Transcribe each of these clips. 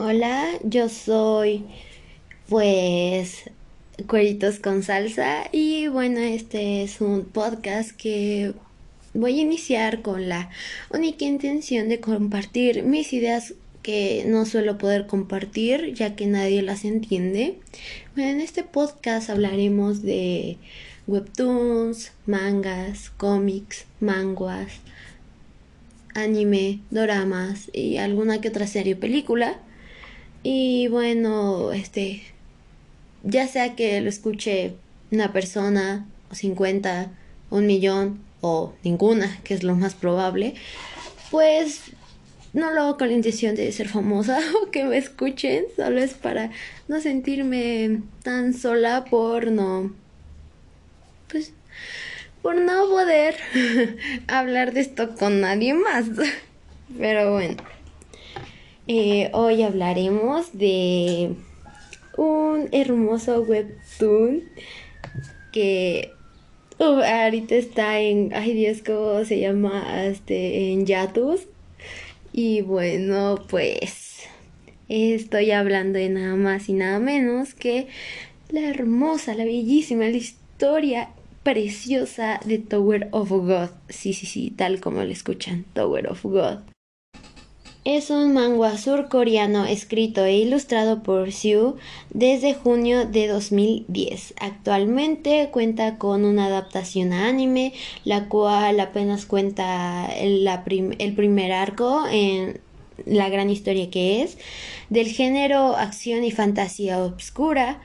Hola, yo soy pues Cueritos con Salsa y bueno, este es un podcast que voy a iniciar con la única intención de compartir mis ideas que no suelo poder compartir ya que nadie las entiende. Bueno, en este podcast hablaremos de webtoons, mangas, cómics, manguas, anime, doramas y alguna que otra serie o película. Y bueno, este, ya sea que lo escuche una persona, o 50, un millón, o ninguna, que es lo más probable, pues no lo hago con la intención de ser famosa o que me escuchen, solo es para no sentirme tan sola por no, pues, por no poder hablar de esto con nadie más. Pero bueno. Eh, hoy hablaremos de un hermoso webtoon que ahorita está en, ay Dios, ¿cómo se llama? Este, en Yatus. Y bueno, pues estoy hablando de nada más y nada menos que la hermosa, la bellísima, la historia preciosa de Tower of God. Sí, sí, sí, tal como lo escuchan, Tower of God. Es un manga surcoreano escrito e ilustrado por Siu desde junio de 2010. Actualmente cuenta con una adaptación a anime, la cual apenas cuenta el, primer arco en la gran historia que es. Del género acción y fantasía obscura.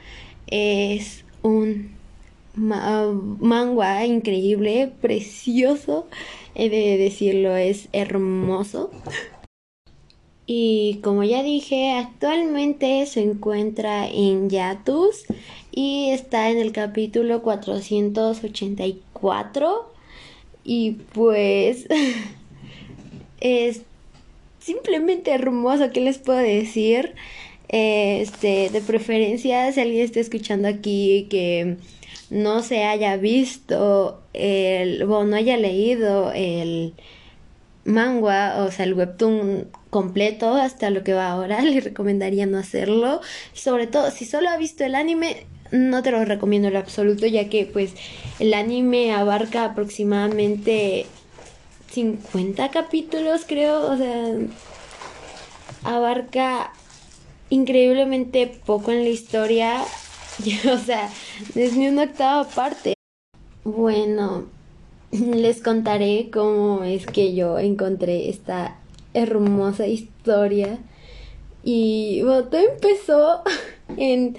Es un manga increíble, precioso. He de decirlo, es hermoso. Y como ya dije, actualmente se encuentra en Yatus y está en el capítulo 484. Y pues es simplemente hermoso, ¿qué les puedo decir? Este, de preferencia, si alguien está escuchando aquí que no se haya visto el, o no haya leído el manga, o sea, el webtoon completo hasta lo que va ahora, le recomendaría no hacerlo. Sobre todo, si solo ha visto el anime, no te lo recomiendo en lo absoluto, ya que pues el anime abarca aproximadamente 50 capítulos, creo, o sea, abarca increíblemente poco en la historia, o sea, es ni una octava parte. Bueno, les contaré cómo es que yo encontré esta hermosa historia. Y bueno, todo empezó en,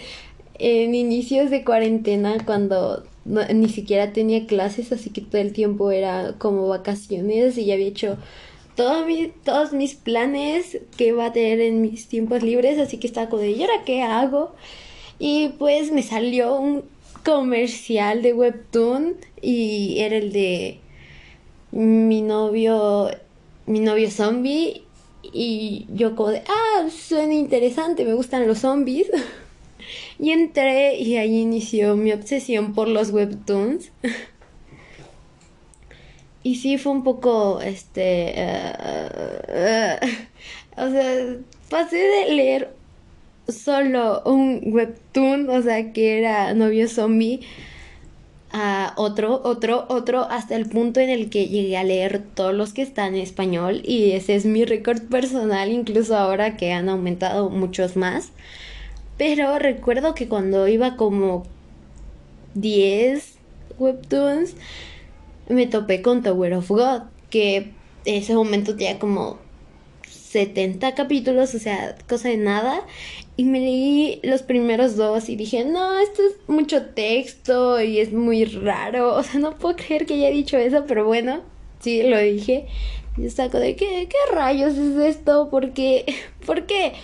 en inicios de cuarentena cuando ni siquiera tenía clases, así que todo el tiempo era como vacaciones y ya había hecho todo todos mis planes que iba a tener en mis tiempos libres, así que estaba como de, ¿y ahora qué hago? Y pues me salió un comercial de Webtoon y era el de mi novio, mi novio zombie y yo como de, ah, suena interesante, me gustan los zombies. y entré y ahí inició mi obsesión por los webtoons. y sí fue un poco, este, uh, o sea, pasé de leer solo un webtoon, o sea, que era novio zombie, a otro, otro, otro, hasta el punto en el que llegué a leer todos los que están en español y ese es mi récord personal, incluso ahora que han aumentado muchos más. Pero recuerdo que cuando iba como 10 webtoons, me topé con Tower of God, que en ese momento tenía como 70 capítulos, o sea, cosa de nada. Y me leí los primeros dos y dije, no, esto es mucho texto y es muy raro. O sea, no puedo creer que haya dicho eso, pero bueno, sí, lo dije. Y saco de, ¿qué, qué rayos es esto? ¿Por qué? ¿Por qué?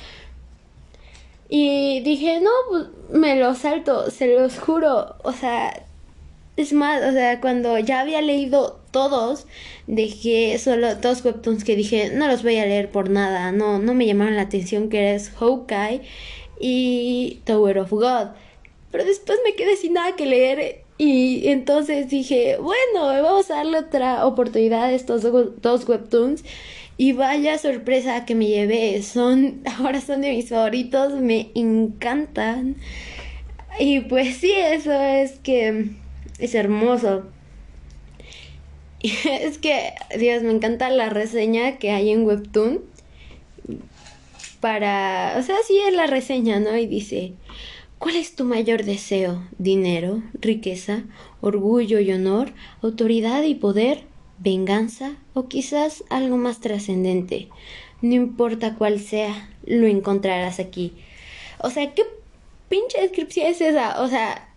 Y dije, no, pues me lo salto, se los juro. O sea, es más, o sea, cuando ya había leído todos, dejé solo dos webtoons que dije, no los voy a leer por nada, no, no me llamaron la atención, que es Hawkeye y Tower of God. Pero después me quedé sin nada que leer y entonces dije, bueno, vamos a darle otra oportunidad a estos dos webtoons. Y vaya sorpresa que me llevé. Son, ahora son de mis favoritos, me encantan. Y pues sí, eso es que es hermoso. es que, Dios, me encanta la reseña que hay en Webtoon. Para, o sea, sí es la reseña, ¿no? Y dice, ¿cuál es tu mayor deseo? ¿Dinero, riqueza, orgullo y honor, autoridad y poder, venganza o quizás algo más trascendente? No importa cuál sea, lo encontrarás aquí. O sea, ¿qué pinche descripción es esa? O sea,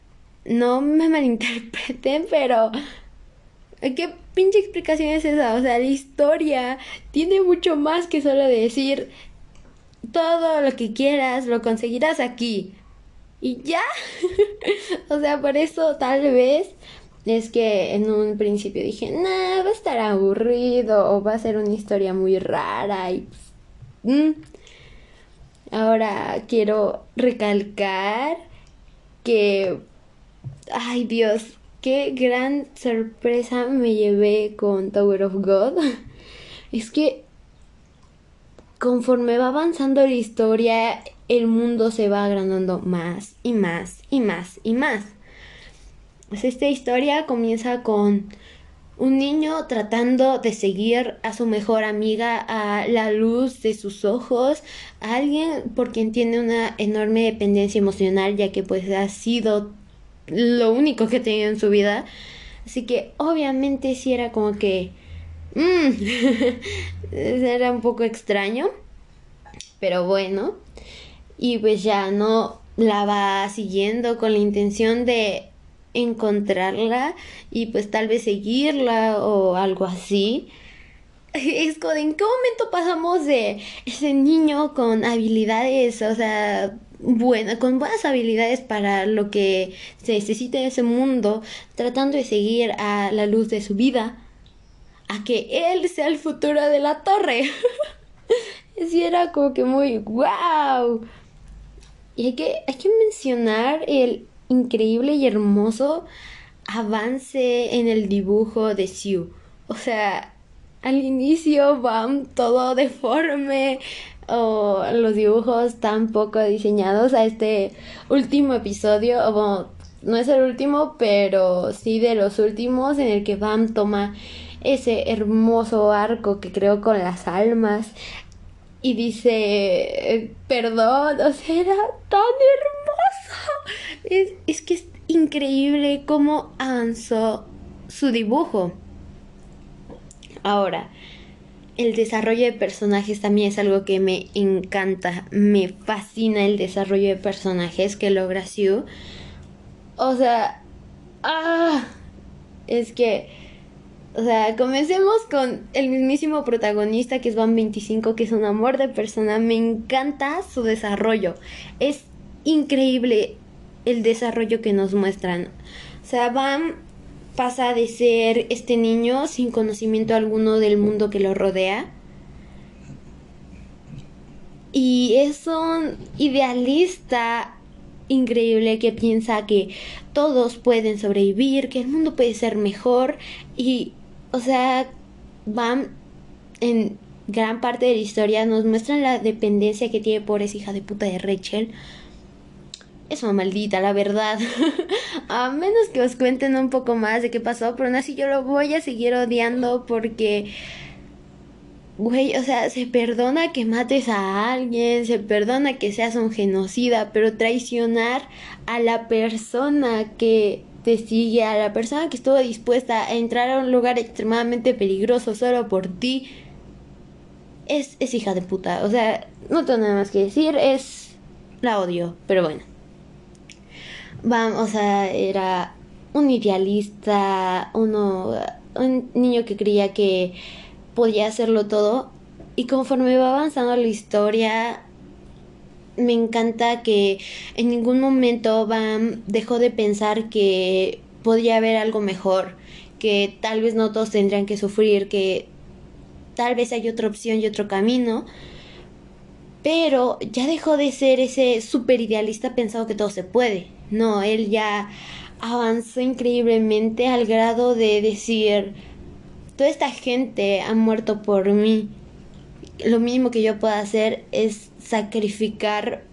no me malinterpreten, pero ¿qué pinche explicación es esa? O sea, la historia tiene mucho más que solo decir todo lo que quieras lo conseguirás aquí. Y ya. o sea, por eso tal vez es que en un principio dije, nah, va a estar aburrido o va a ser una historia muy rara y... Mm. Ahora quiero recalcar que... Ay Dios, qué gran sorpresa me llevé con Tower of God. es que conforme va avanzando la historia, el mundo se va agrandando más y más y más y más. Pues esta historia comienza con un niño tratando de seguir a su mejor amiga a la luz de sus ojos, a alguien por quien tiene una enorme dependencia emocional ya que pues ha sido lo único que tenía en su vida. Así que obviamente sí era como que... Mmm, era un poco extraño. Pero bueno. Y pues ya no la va siguiendo con la intención de encontrarla y pues tal vez seguirla o algo así. Es como, ¿en qué momento pasamos de ese niño con habilidades, o sea, buena, con buenas habilidades para lo que se necesita en ese mundo, tratando de seguir a la luz de su vida, a que él sea el futuro de la torre. sí era como que muy wow. Y hay que, hay que mencionar el increíble y hermoso avance en el dibujo de Sue. O sea, al inicio van todo deforme, o los dibujos tan poco diseñados a este último episodio, o no es el último, pero sí de los últimos en el que Bam toma ese hermoso arco que creó con las almas y dice, perdón, o sea, era tan hermoso. Es, es que es increíble cómo avanzó su dibujo. Ahora, el desarrollo de personajes también es algo que me encanta, me fascina el desarrollo de personajes que logra Sue. O sea, ah, es que, o sea, comencemos con el mismísimo protagonista que es Van 25, que es un amor de persona, me encanta su desarrollo, es increíble el desarrollo que nos muestran. O sea, Van pasa de ser este niño sin conocimiento alguno del mundo que lo rodea. Y es un idealista increíble que piensa que todos pueden sobrevivir, que el mundo puede ser mejor y, o sea, van en gran parte de la historia nos muestran la dependencia que tiene por esa hija de puta de Rachel es una maldita, la verdad. a menos que os cuenten un poco más de qué pasó, pero aún así yo lo voy a seguir odiando porque... Güey, o sea, se perdona que mates a alguien, se perdona que seas un genocida, pero traicionar a la persona que te sigue, a la persona que estuvo dispuesta a entrar a un lugar extremadamente peligroso solo por ti, es, es hija de puta. O sea, no tengo nada más que decir, es... La odio, pero bueno vamos, o sea, era un idealista, uno, un niño que creía que podía hacerlo todo. Y conforme va avanzando la historia, me encanta que en ningún momento Bam dejó de pensar que podía haber algo mejor, que tal vez no todos tendrían que sufrir, que tal vez hay otra opción y otro camino. Pero ya dejó de ser ese super idealista pensado que todo se puede. No, él ya avanzó increíblemente al grado de decir, toda esta gente ha muerto por mí. lo mínimo que yo puedo hacer es sacrificar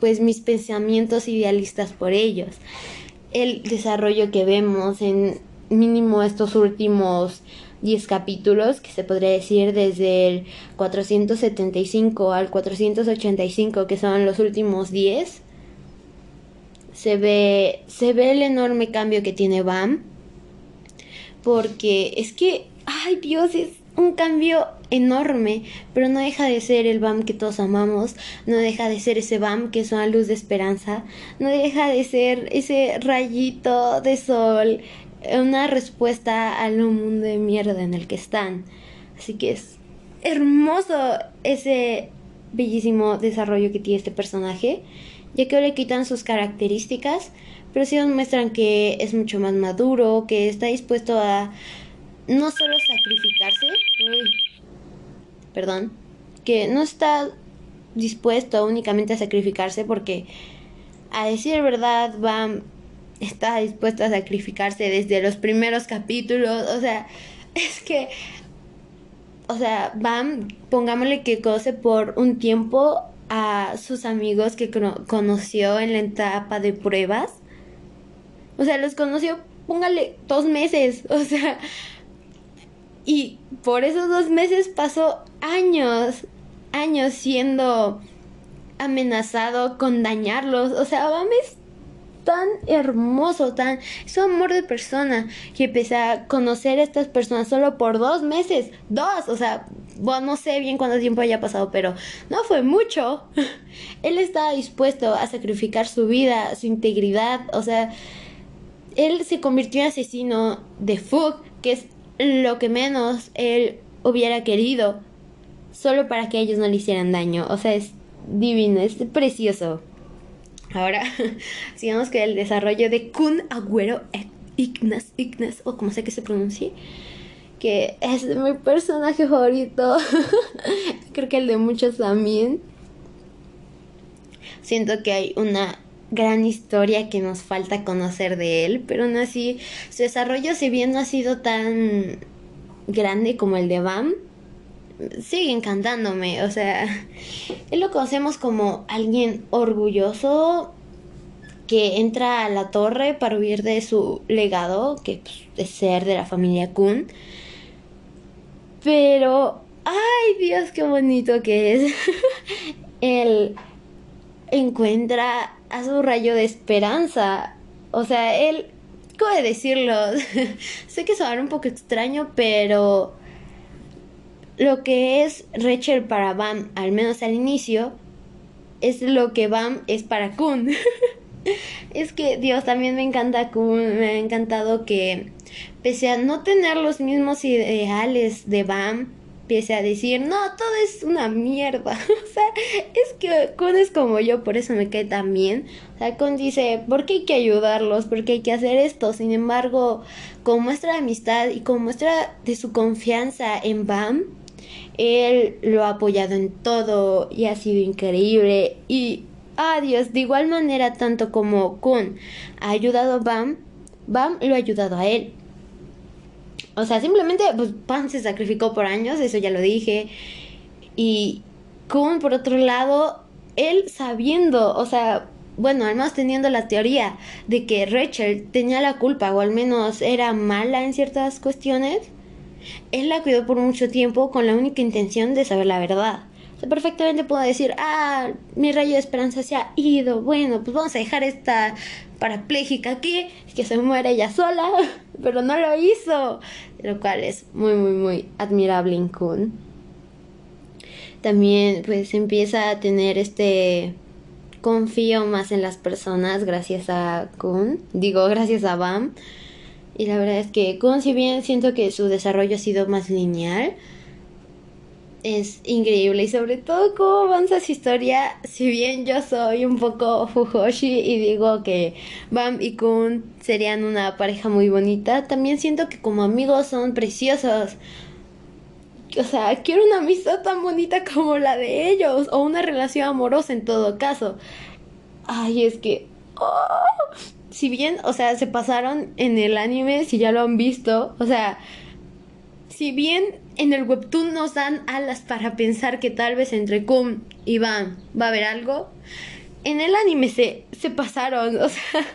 pues mis pensamientos idealistas por ellos. El desarrollo que vemos en mínimo estos últimos 10 capítulos, que se podría decir desde el 475 al 485, que son los últimos 10, se ve, se ve el enorme cambio que tiene Bam, porque es que, ay Dios, es un cambio enorme, pero no deja de ser el BAM que todos amamos, no deja de ser ese BAM que es una luz de esperanza, no deja de ser ese rayito de sol, una respuesta al mundo de mierda en el que están. Así que es hermoso ese bellísimo desarrollo que tiene este personaje, ya que le quitan sus características, pero sí nos muestran que es mucho más maduro, que está dispuesto a no solo sacrificarse, perdón, que no está dispuesto únicamente a sacrificarse porque a decir verdad va está dispuesto a sacrificarse desde los primeros capítulos, o sea, es que o sea, Bam, pongámosle que conoce por un tiempo a sus amigos que conoció en la etapa de pruebas. O sea, los conoció, póngale dos meses. O sea, y por esos dos meses pasó años, años siendo amenazado con dañarlos. O sea, Bam es tan hermoso, tan... Es amor de persona que empecé a conocer a estas personas solo por dos meses. Dos, o sea, bueno, no sé bien cuánto tiempo haya pasado, pero no fue mucho. Él estaba dispuesto a sacrificar su vida, su integridad, o sea, él se convirtió en asesino de Fug, que es lo que menos él hubiera querido, solo para que ellos no le hicieran daño. O sea, es divino, es precioso. Ahora, sigamos con el desarrollo de Kun Agüero Ignas, Ignas, o como sé que se pronuncie, que es mi personaje favorito. Creo que el de muchos también. Siento que hay una gran historia que nos falta conocer de él, pero aún así su desarrollo, si bien no ha sido tan grande como el de Bam, sigue encantándome. O sea, él lo conocemos como alguien orgulloso que entra a la torre para huir de su legado, que pues, es ser de la familia Kun. Pero, ay Dios, qué bonito que es. él encuentra a su rayo de esperanza. O sea, él, ¿cómo decirlo? sé que suena un poco extraño, pero lo que es Rachel para Bam, al menos al inicio, es lo que Bam es para Kun. es que, Dios, también me encanta Kun, me ha encantado que, pese a no tener los mismos ideales de Bam, empiece a decir, no, todo es una mierda. o sea, es que Kun es como yo, por eso me cae tan bien. O sea, Kun dice, ¿por qué hay que ayudarlos? ¿Por qué hay que hacer esto? Sin embargo, como muestra de amistad y como muestra de su confianza en Bam, él lo ha apoyado en todo y ha sido increíble. Y, adiós, de igual manera, tanto como Kun ha ayudado a Bam, Bam lo ha ayudado a él. O sea, simplemente, pues Pan se sacrificó por años, eso ya lo dije. Y Kun, por otro lado, él sabiendo, o sea, bueno, al menos teniendo la teoría de que Rachel tenía la culpa, o al menos era mala en ciertas cuestiones, él la cuidó por mucho tiempo con la única intención de saber la verdad. Perfectamente puedo decir, ah, mi rayo de esperanza se ha ido, bueno, pues vamos a dejar esta parapléjica aquí, que se muere ella sola, pero no lo hizo, lo cual es muy, muy, muy admirable en Kun. También pues empieza a tener este confío más en las personas gracias a Kun, digo gracias a Bam. Y la verdad es que Kun, si bien siento que su desarrollo ha sido más lineal, es increíble y sobre todo cómo avanza su historia. Si bien yo soy un poco Fujoshi y digo que Bam y Kun serían una pareja muy bonita, también siento que como amigos son preciosos. O sea, quiero una amistad tan bonita como la de ellos o una relación amorosa en todo caso. Ay, es que... Oh, si bien, o sea, se pasaron en el anime, si ya lo han visto, o sea, si bien en el webtoon nos dan alas para pensar que tal vez entre Kun y Van va a haber algo. En el anime se, se pasaron, o sea.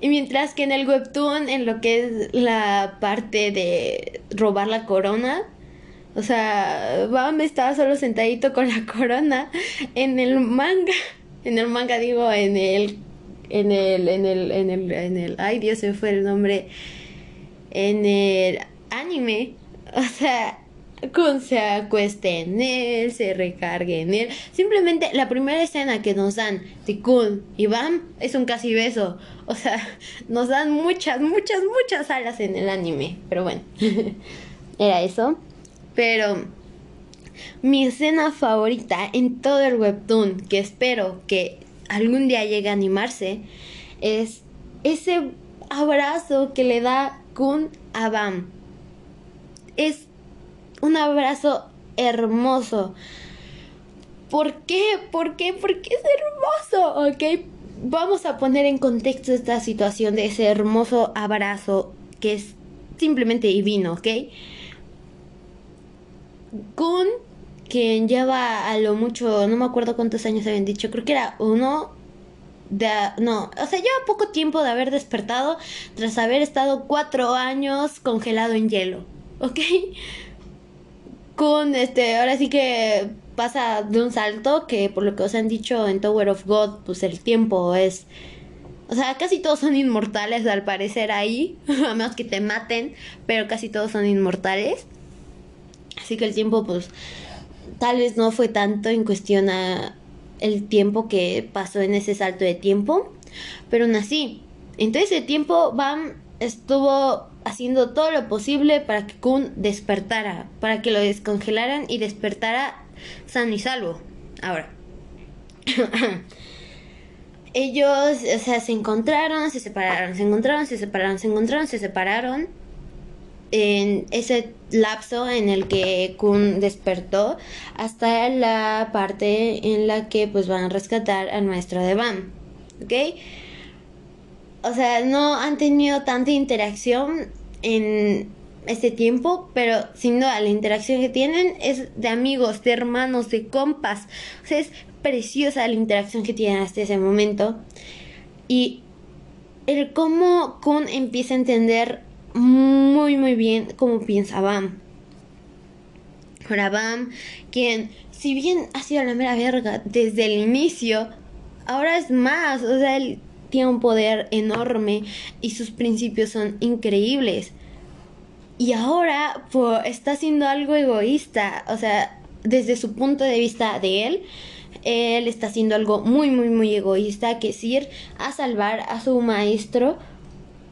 y mientras que en el webtoon, en lo que es la parte de robar la corona, o sea, Van estaba solo sentadito con la corona. En el manga, en el manga digo, en el, en el, en el, en el, en el, ay Dios, se fue el nombre. En el anime, o sea, Kun se acueste en él, se recargue en él. Simplemente la primera escena que nos dan de Kun y Bam es un casi beso. O sea, nos dan muchas, muchas, muchas alas en el anime. Pero bueno, era eso. Pero mi escena favorita en todo el webtoon, que espero que algún día llegue a animarse, es ese abrazo que le da Kun a Bam es un abrazo hermoso. ¿Por qué? ¿Por qué? Porque es hermoso, ¿ok? Vamos a poner en contexto esta situación de ese hermoso abrazo que es simplemente divino, ¿ok? Kun, quien lleva a lo mucho, no me acuerdo cuántos años habían dicho, creo que era uno de, no, o sea, lleva poco tiempo de haber despertado tras haber estado cuatro años congelado en hielo. ¿Ok? Con este, ahora sí que pasa de un salto que por lo que os han dicho en Tower of God, pues el tiempo es... O sea, casi todos son inmortales al parecer ahí, a menos que te maten, pero casi todos son inmortales. Así que el tiempo, pues, tal vez no fue tanto en cuestión a el tiempo que pasó en ese salto de tiempo, pero aún así, en todo ese tiempo Bam estuvo haciendo todo lo posible para que Kun despertara, para que lo descongelaran y despertara sano y salvo. Ahora, ellos, o sea, se encontraron, se separaron, se encontraron, se separaron, se encontraron, se separaron. En ese lapso en el que Kun despertó hasta la parte en la que pues van a rescatar al maestro de Bam. ¿Ok? O sea, no han tenido tanta interacción en este tiempo, pero sin duda la interacción que tienen es de amigos, de hermanos, de compas. O sea, es preciosa la interacción que tienen hasta ese momento. Y el cómo Kun empieza a entender muy muy bien cómo piensa Bam. Ahora Bam, quien si bien ha sido la mera verga desde el inicio, ahora es más, o sea, él tiene un poder enorme y sus principios son increíbles. Y ahora pues, está haciendo algo egoísta, o sea, desde su punto de vista de él, él está haciendo algo muy, muy, muy egoísta, que es ir a salvar a su maestro.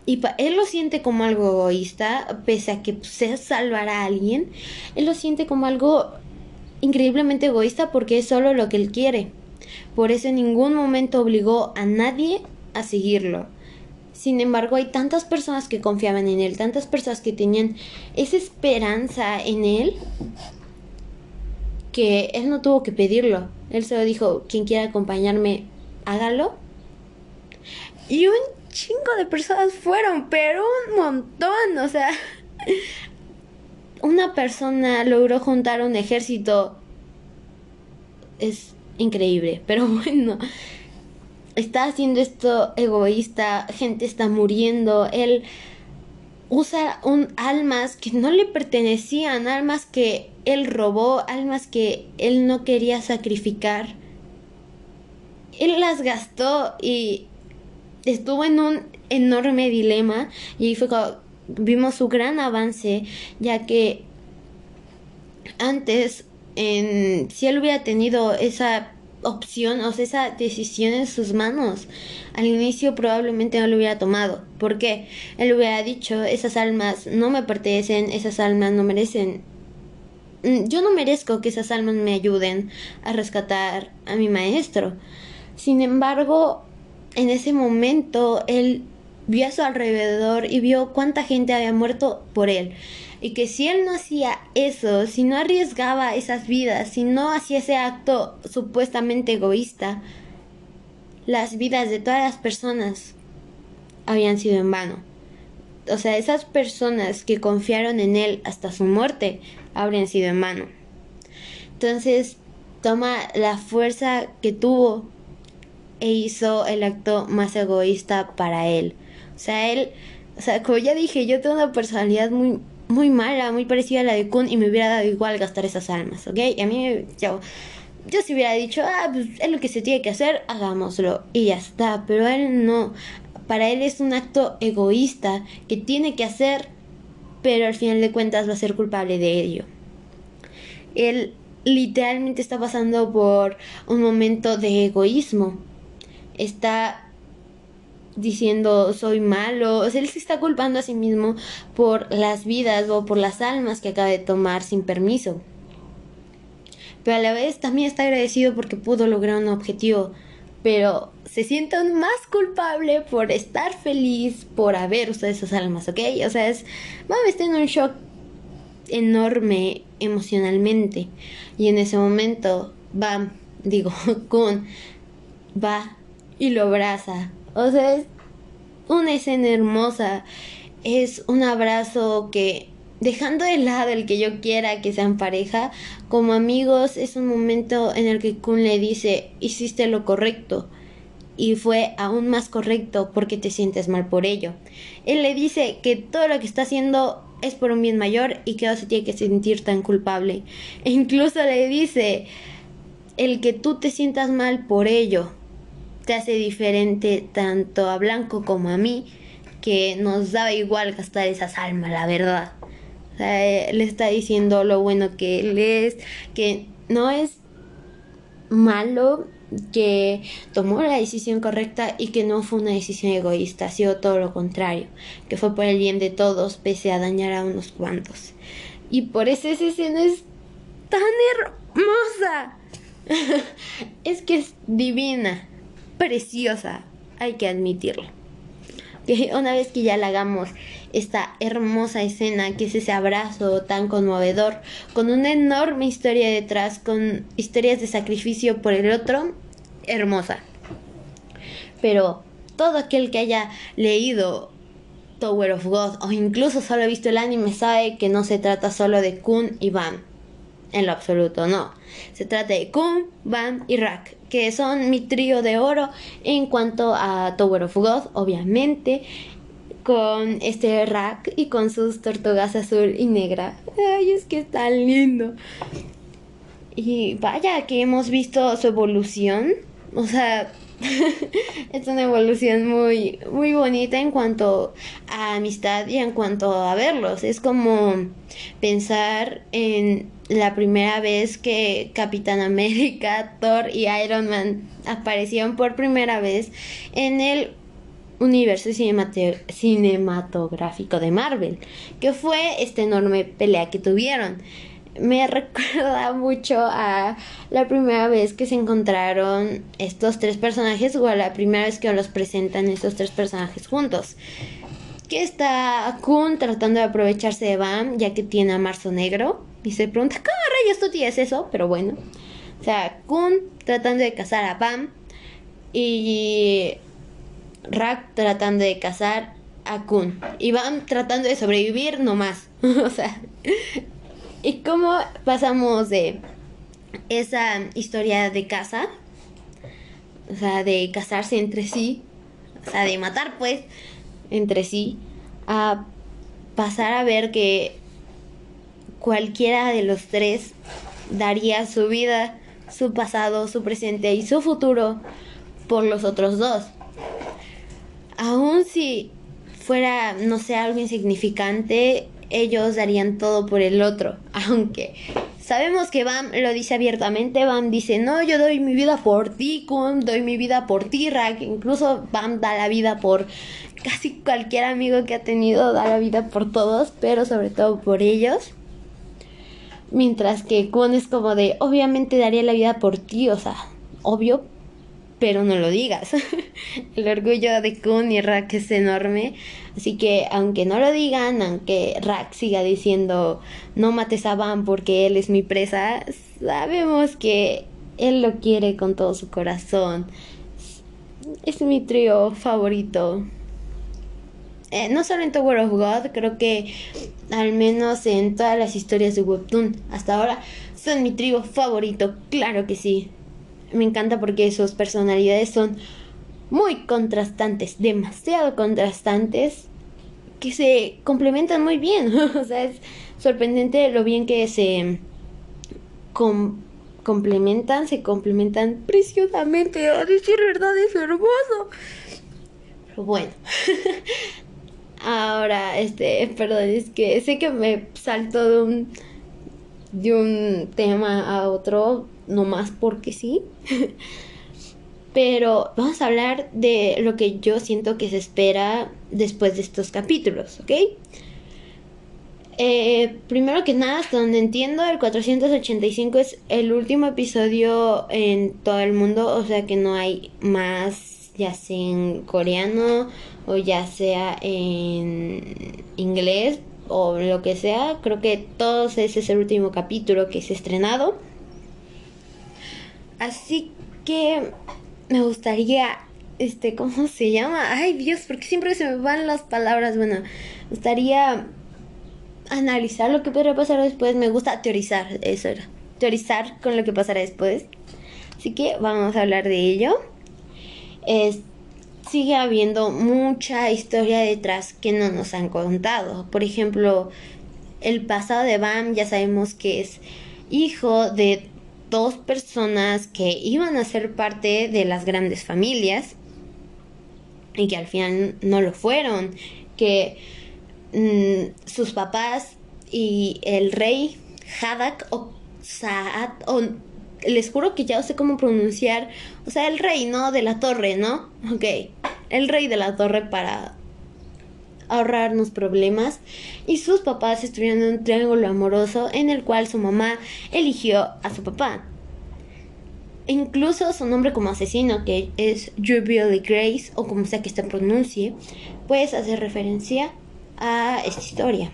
Y él lo siente como algo egoísta, pese a que se salvará a alguien, él lo siente como algo increíblemente egoísta porque es solo lo que él quiere. Por eso en ningún momento obligó a nadie a seguirlo. Sin embargo, hay tantas personas que confiaban en él, tantas personas que tenían esa esperanza en él, que él no tuvo que pedirlo. Él solo dijo, quien quiera acompañarme, hágalo. Y un chingo de personas fueron, pero un montón, o sea, una persona logró juntar un ejército. Es increíble, pero bueno está haciendo esto egoísta, gente está muriendo, él usa un almas que no le pertenecían, almas que él robó, almas que él no quería sacrificar. Él las gastó y estuvo en un enorme dilema y fue cuando vimos su gran avance, ya que antes en, si él hubiera tenido esa opción, o sea, esa decisión en sus manos. Al inicio probablemente no lo hubiera tomado. porque Él hubiera dicho, esas almas no me pertenecen, esas almas no merecen... Mm, yo no merezco que esas almas me ayuden a rescatar a mi maestro. Sin embargo, en ese momento él vio a su alrededor y vio cuánta gente había muerto por él y que si él no hacía eso, si no arriesgaba esas vidas, si no hacía ese acto supuestamente egoísta, las vidas de todas las personas habían sido en vano. o sea, esas personas que confiaron en él hasta su muerte habrían sido en vano. Entonces, toma la fuerza que tuvo e hizo el acto más egoísta para él. O sea, él, o sea, como ya dije, yo tengo una personalidad muy muy mala, muy parecida a la de Kun y me hubiera dado igual gastar esas almas, ¿ok? Y a mí, yo, yo si hubiera dicho, ah, pues es lo que se tiene que hacer, hagámoslo y ya está, pero él no, para él es un acto egoísta que tiene que hacer, pero al final de cuentas va a ser culpable de ello. Él literalmente está pasando por un momento de egoísmo. Está diciendo soy malo, o sea, él se está culpando a sí mismo por las vidas o por las almas que acaba de tomar sin permiso. Pero a la vez también está agradecido porque pudo lograr un objetivo pero se siente aún más culpable por estar feliz por haber usado esas almas, ¿ok? O sea, es, mami está en un shock enorme emocionalmente y en ese momento va, digo, Kun va y lo abraza. O sea, es una escena hermosa, es un abrazo que dejando de lado el que yo quiera que sean pareja, como amigos es un momento en el que Kun le dice, hiciste lo correcto. Y fue aún más correcto porque te sientes mal por ello. Él le dice que todo lo que está haciendo es por un bien mayor y que no se tiene que sentir tan culpable. E incluso le dice, el que tú te sientas mal por ello te hace diferente tanto a Blanco como a mí, que nos daba igual gastar esas almas, la verdad le está diciendo lo bueno que él es, que no es malo, que tomó la decisión correcta y que no fue una decisión egoísta, ha sido todo lo contrario, que fue por el bien de todos pese a dañar a unos cuantos. Y por eso esa escena es tan hermosa. es que es divina, preciosa, hay que admitirlo. Que una vez que ya la hagamos esta hermosa escena que es ese abrazo tan conmovedor, con una enorme historia detrás, con historias de sacrificio por el otro, hermosa. Pero todo aquel que haya leído Tower of God o incluso solo ha visto el anime sabe que no se trata solo de Kun y Bam. En lo absoluto, no. Se trata de Kun, Bam y Rak, que son mi trío de oro en cuanto a Tower of God, obviamente con este rack y con sus tortugas azul y negra. Ay, es que está lindo. Y vaya que hemos visto su evolución. O sea, es una evolución muy, muy bonita en cuanto a amistad y en cuanto a verlos. Es como pensar en la primera vez que Capitán América, Thor y Iron Man aparecieron por primera vez en el universo cinematográfico de Marvel, que fue esta enorme pelea que tuvieron. Me recuerda mucho a la primera vez que se encontraron estos tres personajes o a la primera vez que los presentan estos tres personajes juntos. Que está Kun tratando de aprovecharse de Bam ya que tiene a Marzo Negro y se pregunta, ¿cómo rayos tú tienes eso? Pero bueno. O sea, Kun tratando de cazar a Bam y Rack tratando de cazar a Kun. Y van tratando de sobrevivir nomás. o sea. ¿Y cómo pasamos de esa historia de caza? O sea, de casarse entre sí. O sea, de matar pues entre sí. A pasar a ver que cualquiera de los tres daría su vida, su pasado, su presente y su futuro por los otros dos aun si fuera, no sé, algo insignificante, ellos darían todo por el otro. Aunque sabemos que Bam lo dice abiertamente, Bam dice, no, yo doy mi vida por ti, Kun, doy mi vida por ti, Rack. Incluso Bam da la vida por casi cualquier amigo que ha tenido, da la vida por todos, pero sobre todo por ellos. Mientras que Kun es como de, obviamente daría la vida por ti, o sea, obvio, pero no lo digas. el orgullo de Kun y Rack es enorme, así que aunque no lo digan, aunque Rack siga diciendo no mates a Van porque él es mi presa, sabemos que él lo quiere con todo su corazón. Es mi trío favorito. Eh, no solo en Tower of God, creo que al menos en todas las historias de Webtoon hasta ahora son mi trigo favorito, claro que sí. Me encanta porque sus personalidades son muy contrastantes, demasiado contrastantes, que se complementan muy bien. o sea, es sorprendente lo bien que se complementan, se complementan preciosamente. A decir verdad, es hermoso. Pero bueno. Ahora, este, perdón, es que sé que me salto de un de un tema a otro, no más porque sí. Pero vamos a hablar de lo que yo siento que se espera después de estos capítulos, ¿ok? Eh, primero que nada, hasta donde entiendo, el 485 es el último episodio en todo el mundo, o sea que no hay más, ya sea en coreano o ya sea en inglés o lo que sea. Creo que todos ese es el último capítulo que se ha estrenado. Así que me gustaría, este, ¿cómo se llama? Ay Dios, porque siempre se me van las palabras. Bueno, me gustaría analizar lo que podría pasar después. Me gusta teorizar, eso era. Teorizar con lo que pasará después. Así que vamos a hablar de ello. Es, sigue habiendo mucha historia detrás que no nos han contado. Por ejemplo, el pasado de Bam ya sabemos que es hijo de dos personas que iban a ser parte de las grandes familias y que al final no lo fueron, que mm, sus papás y el rey Hadak o Saad o les juro que ya sé cómo pronunciar, o sea, el rey, ¿no? De la torre, ¿no? Ok, el rey de la torre para ahorrarnos problemas y sus papás estuvieron en un triángulo amoroso en el cual su mamá eligió a su papá. Incluso su nombre como asesino, que es Jubilee Grace, o como sea que se pronuncie, pues hace referencia a esta historia.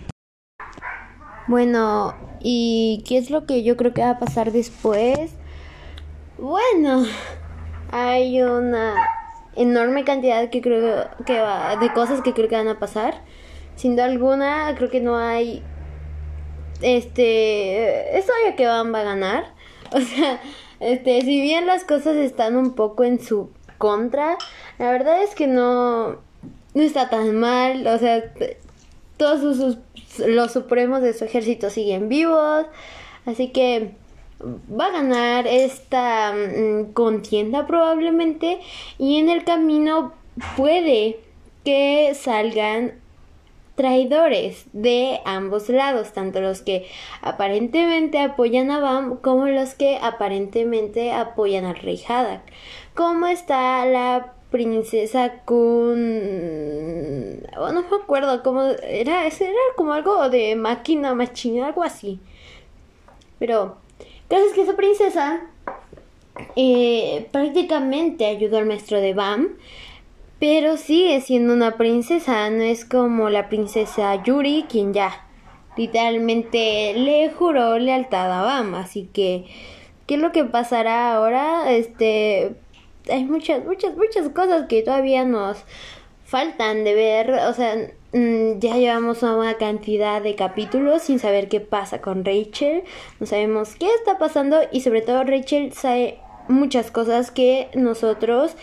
Bueno, ¿y qué es lo que yo creo que va a pasar después? Bueno, hay una enorme cantidad que creo que va, de cosas que creo que van a pasar. Sin duda alguna, creo que no hay este es obvio que Van va a ganar. O sea, este, si bien las cosas están un poco en su contra, la verdad es que no no está tan mal, o sea, todos sus, los supremos de su ejército siguen vivos, así que va a ganar esta mm, contienda probablemente y en el camino puede que salgan traidores de ambos lados, tanto los que aparentemente apoyan a Bam como los que aparentemente apoyan al rey Hadak. Como está la princesa Kun... Oh, no me acuerdo cómo era, era como algo de máquina machina, algo así. Pero Gracias que esa princesa eh, prácticamente ayudó al maestro de Bam, pero sigue siendo una princesa, no es como la princesa Yuri, quien ya literalmente le juró lealtad a Bam, así que ¿qué es lo que pasará ahora? Este hay muchas muchas muchas cosas que todavía nos faltan de ver, o sea, Mm, ya llevamos una cantidad de capítulos sin saber qué pasa con Rachel. No sabemos qué está pasando y sobre todo Rachel sabe muchas cosas que nosotros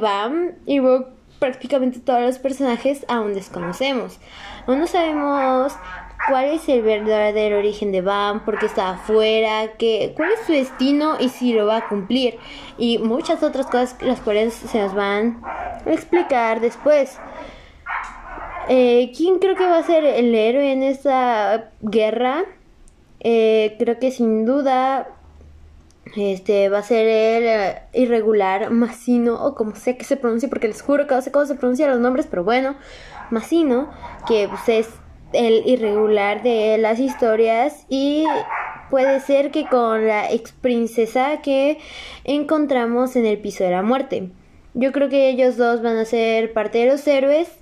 Bam y prácticamente todos los personajes aún desconocemos. Aún no sabemos cuál es el verdadero origen de Bam, por qué está afuera, qué, cuál es su destino y si lo va a cumplir. Y muchas otras cosas las cuales se nos van a explicar después. Eh, ¿Quién creo que va a ser el héroe en esta guerra? Eh, creo que sin duda este va a ser el eh, irregular Masino o como sea que se pronuncie porque les juro que no sé cómo se pronuncian los nombres pero bueno Masino que pues, es el irregular de las historias y puede ser que con la ex princesa que encontramos en el piso de la muerte yo creo que ellos dos van a ser parte de los héroes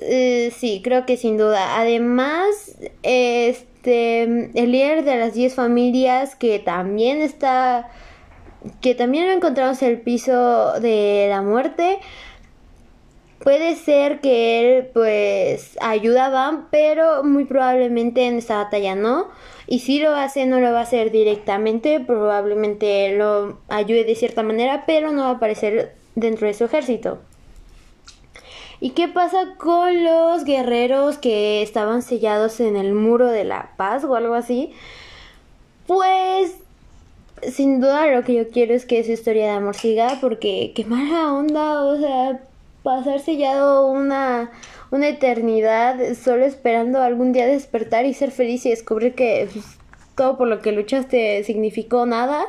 eh, sí, creo que sin duda. Además, este, el líder de las 10 familias que también está, que también lo encontramos en el piso de la muerte, puede ser que él pues ayuda a Bam, pero muy probablemente en esta batalla no. Y si lo hace, no lo va a hacer directamente, probablemente lo ayude de cierta manera, pero no va a aparecer dentro de su ejército. ¿Y qué pasa con los guerreros que estaban sellados en el muro de la paz o algo así? Pues sin duda lo que yo quiero es que esa historia de amor siga porque qué mala onda, o sea, pasar sellado una una eternidad solo esperando algún día despertar y ser feliz y descubrir que pues, todo por lo que luchaste significó nada.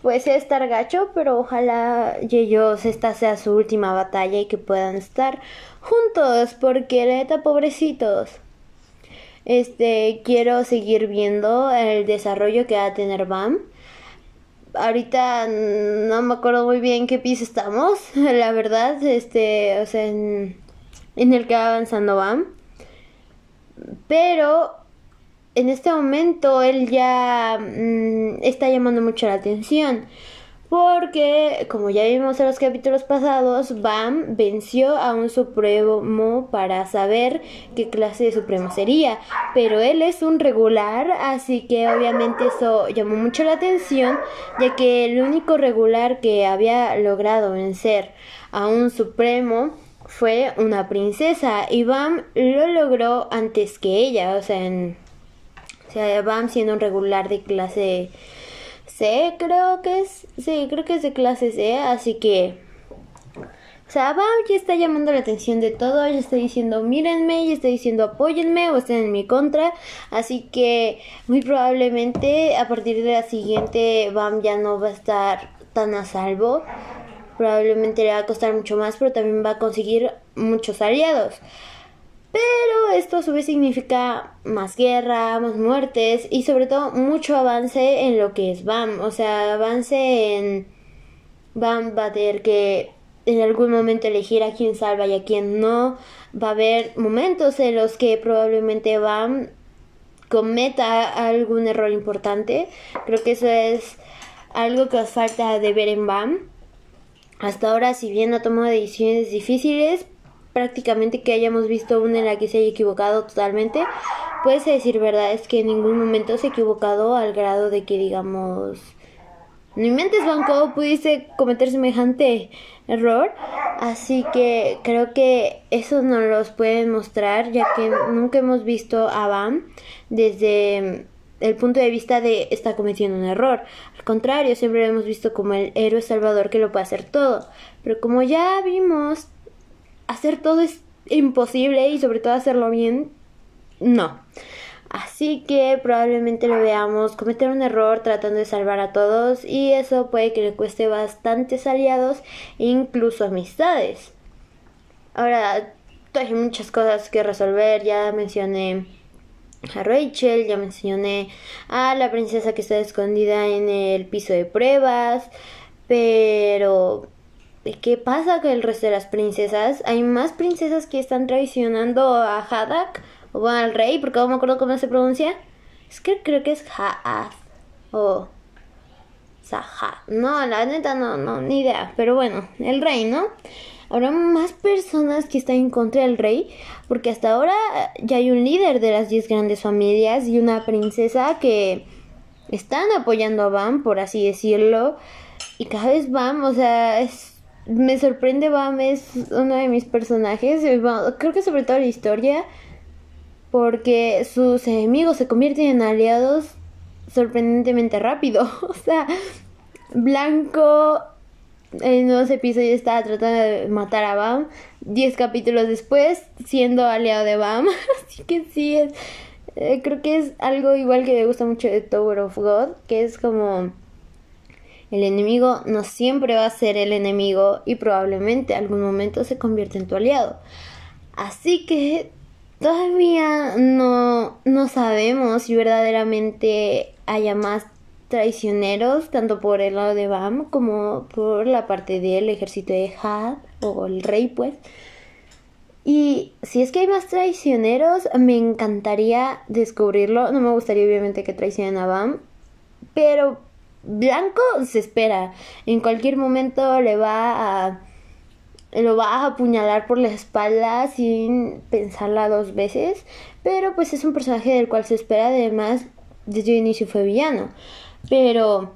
Puede ser estar gacho, pero ojalá y ellos esta sea su última batalla y que puedan estar juntos, porque neta, pobrecitos. Este, quiero seguir viendo el desarrollo que va a tener BAM. Ahorita no me acuerdo muy bien qué piso estamos, la verdad, este, o sea, en, el que va avanzando BAM. Pero en este momento él ya mm, está llamando mucho la atención. Porque, como ya vimos en los capítulos pasados, Bam venció a un supremo para saber qué clase de supremo sería. Pero él es un regular, así que obviamente eso llamó mucho la atención, ya que el único regular que había logrado vencer a un supremo fue una princesa y Bam lo logró antes que ella, o sea, en, o sea, Bam siendo un regular de clase C, creo que es, sí, creo que es de clase C, así que, o sea, ya está llamando la atención de todo, ya está diciendo mírenme, ya está diciendo apóyenme o estén en mi contra, así que muy probablemente a partir de la siguiente Bam ya no va a estar tan a salvo probablemente le va a costar mucho más, pero también va a conseguir muchos aliados. Pero esto a su vez significa más guerra, más muertes y sobre todo mucho avance en lo que es BAM. O sea, avance en BAM va a tener que en algún momento elegir a quién salva y a quién no. Va a haber momentos en los que probablemente BAM cometa algún error importante. Creo que eso es algo que os falta de ver en BAM. Hasta ahora, si bien ha tomado decisiones difíciles, prácticamente que hayamos visto una en la que se haya equivocado totalmente, puede decir verdad, es que en ningún momento se ha equivocado al grado de que digamos, ni mentes banco pudiste cometer semejante error, así que creo que eso nos los pueden mostrar, ya que nunca hemos visto a Bam desde el punto de vista de está cometiendo un error. Al contrario, siempre lo hemos visto como el héroe salvador que lo puede hacer todo. Pero como ya vimos, hacer todo es imposible y sobre todo hacerlo bien, no. Así que probablemente lo veamos cometer un error tratando de salvar a todos y eso puede que le cueste bastantes aliados e incluso amistades. Ahora, hay muchas cosas que resolver, ya mencioné a Rachel, ya mencioné a la princesa que está escondida en el piso de pruebas, pero ¿qué pasa con el resto de las princesas? Hay más princesas que están traicionando a Hadak o al rey, porque no me acuerdo cómo se pronuncia. Es que creo que es Haad o Saha. No, la neta no, no, ni idea, pero bueno, el rey, ¿no? habrá más personas que están en contra del rey, porque hasta ahora ya hay un líder de las 10 grandes familias y una princesa que están apoyando a Bam, por así decirlo, y cada vez Bam, o sea, me sorprende Bam, es uno de mis personajes, creo que sobre todo la historia, porque sus enemigos se convierten en aliados sorprendentemente rápido, o sea, Blanco en unos episodios estaba tratando de matar a Bam. Diez capítulos después, siendo aliado de Bam. Así que sí, es, eh, creo que es algo igual que me gusta mucho de Tower of God, que es como el enemigo no siempre va a ser el enemigo y probablemente algún momento se convierte en tu aliado. Así que todavía no, no sabemos si verdaderamente haya más traicioneros, tanto por el lado de Bam como por la parte del ejército de Had o el rey, pues. Y si es que hay más traicioneros, me encantaría descubrirlo. No me gustaría obviamente que traicionen a Bam, pero Blanco se espera. En cualquier momento le va a lo va a apuñalar por la espalda sin pensarla dos veces, pero pues es un personaje del cual se espera, además desde el inicio fue villano, pero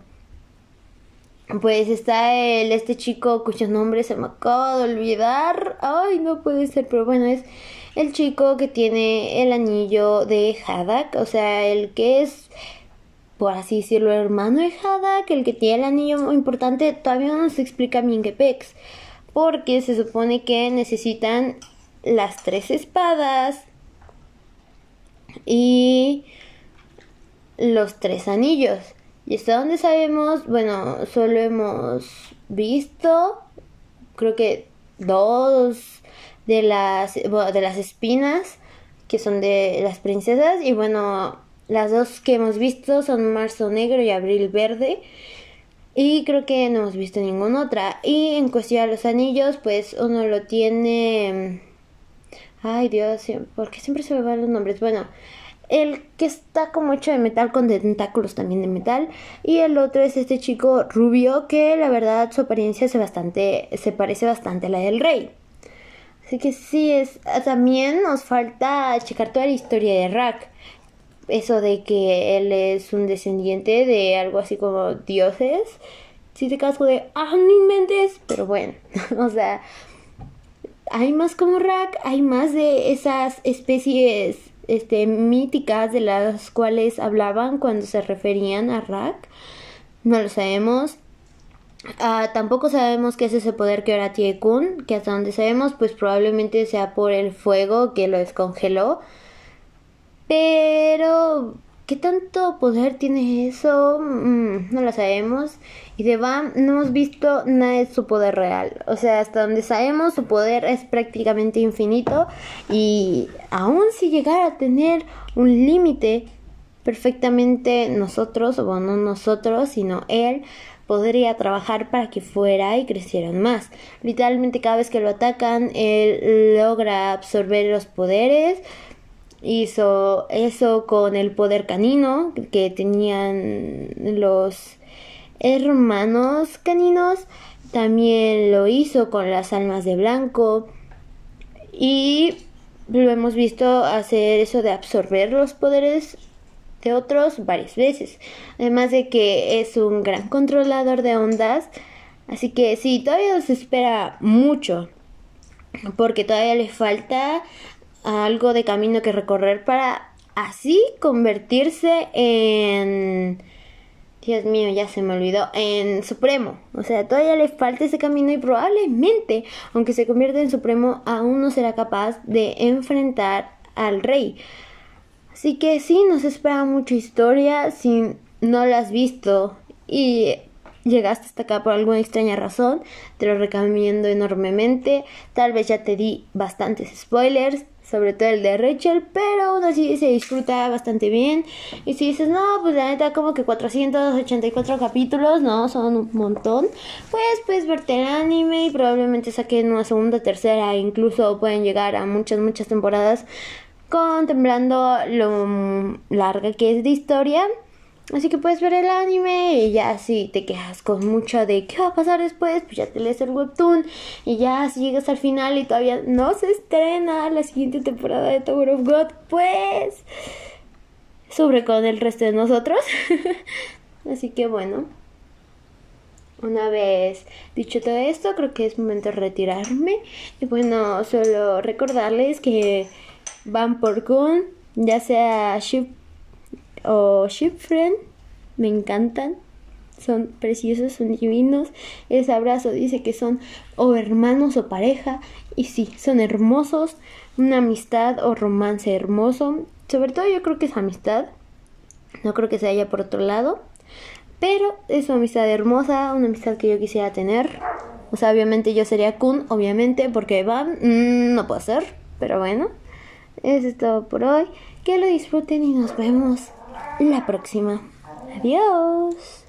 pues está el, este chico cuyo nombre se me acaba de olvidar, ay no puede ser, pero bueno es el chico que tiene el anillo de Hadak, o sea el que es por así decirlo, hermano de Hadak, el que tiene el anillo muy importante, todavía no nos explica bien porque se supone que necesitan las tres espadas y los tres anillos. Y hasta donde sabemos, bueno, solo hemos visto, creo que dos de las, de las espinas, que son de las princesas, y bueno, las dos que hemos visto son Marzo Negro y Abril Verde. Y creo que no hemos visto ninguna otra. Y en cuestión de los anillos, pues uno lo tiene... Ay Dios, ¿por qué siempre se me van los nombres? Bueno, el que está como hecho de metal con tentáculos también de metal. Y el otro es este chico rubio que la verdad su apariencia se, bastante, se parece bastante a la del rey. Así que sí, es, también nos falta checar toda la historia de Rack eso de que él es un descendiente de algo así como dioses. Si te casco de, ah, no inventes, pero bueno, o sea, hay más como Rack, hay más de esas especies este, míticas de las cuales hablaban cuando se referían a Rack. No lo sabemos. Ah, tampoco sabemos qué es ese poder que ahora tiene Kun, que hasta donde sabemos, pues probablemente sea por el fuego que lo descongeló. Pero, ¿qué tanto poder tiene eso? Mm, no lo sabemos. Y de Bam no hemos visto nada de su poder real. O sea, hasta donde sabemos, su poder es prácticamente infinito. Y aún si llegara a tener un límite, perfectamente nosotros, o no nosotros, sino él, podría trabajar para que fuera y crecieran más. Literalmente cada vez que lo atacan, él logra absorber los poderes, hizo eso con el poder canino que tenían los hermanos caninos. También lo hizo con las almas de blanco. Y lo hemos visto hacer eso de absorber los poderes de otros varias veces. Además de que es un gran controlador de ondas. Así que sí, todavía se espera mucho. Porque todavía le falta algo de camino que recorrer para así convertirse en... Dios mío, ya se me olvidó, en Supremo. O sea, todavía le falta ese camino y probablemente, aunque se convierta en Supremo, aún no será capaz de enfrentar al rey. Así que sí, nos espera mucha historia. Si no la has visto y llegaste hasta acá por alguna extraña razón, te lo recomiendo enormemente. Tal vez ya te di bastantes spoilers sobre todo el de Rachel, pero aún así se disfruta bastante bien. Y si dices, no, pues la neta, como que 484 capítulos, no, son un montón, pues puedes verte el anime y probablemente saquen una segunda, tercera, incluso pueden llegar a muchas, muchas temporadas contemplando lo larga que es de historia. Así que puedes ver el anime y ya si te quejas con mucho de qué va a pasar después, pues ya te lees el webtoon y ya si llegas al final y todavía no se estrena la siguiente temporada de Tower of God, pues sobre con el resto de nosotros. Así que bueno, una vez dicho todo esto, creo que es momento de retirarme y bueno, solo recordarles que van por Kun, ya sea Ship o Ship Friend. Me encantan. Son preciosos, son divinos. Ese abrazo dice que son o hermanos o pareja. Y sí, son hermosos. Una amistad o romance hermoso. Sobre todo yo creo que es amistad. No creo que se haya por otro lado. Pero es una amistad hermosa, una amistad que yo quisiera tener. O sea, obviamente yo sería Kun, obviamente, porque Van mm, no puedo ser. Pero bueno, eso es todo por hoy. Que lo disfruten y nos vemos la próxima. Adiós.